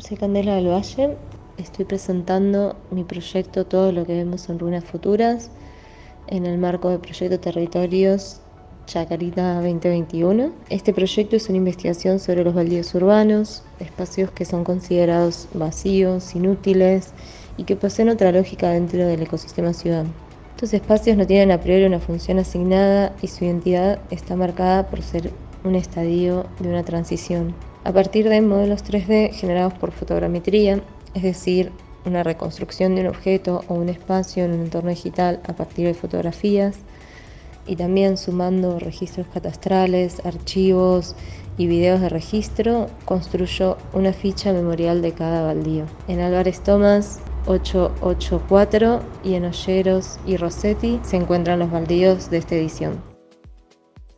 soy Candela del Valle. Estoy presentando mi proyecto Todo lo que vemos en Ruinas Futuras en el marco del proyecto Territorios Chacarita 2021. Este proyecto es una investigación sobre los baldíos urbanos, espacios que son considerados vacíos, inútiles y que poseen otra lógica dentro del ecosistema ciudad. Estos espacios no tienen a priori una función asignada y su identidad está marcada por ser un estadio de una transición a partir de modelos 3D generados por fotogrametría, es decir, una reconstrucción de un objeto o un espacio en un entorno digital a partir de fotografías y también sumando registros catastrales, archivos y videos de registro, construyó una ficha memorial de cada baldío. En Álvarez Tomás 884 y en Olleros y Rossetti se encuentran los baldíos de esta edición.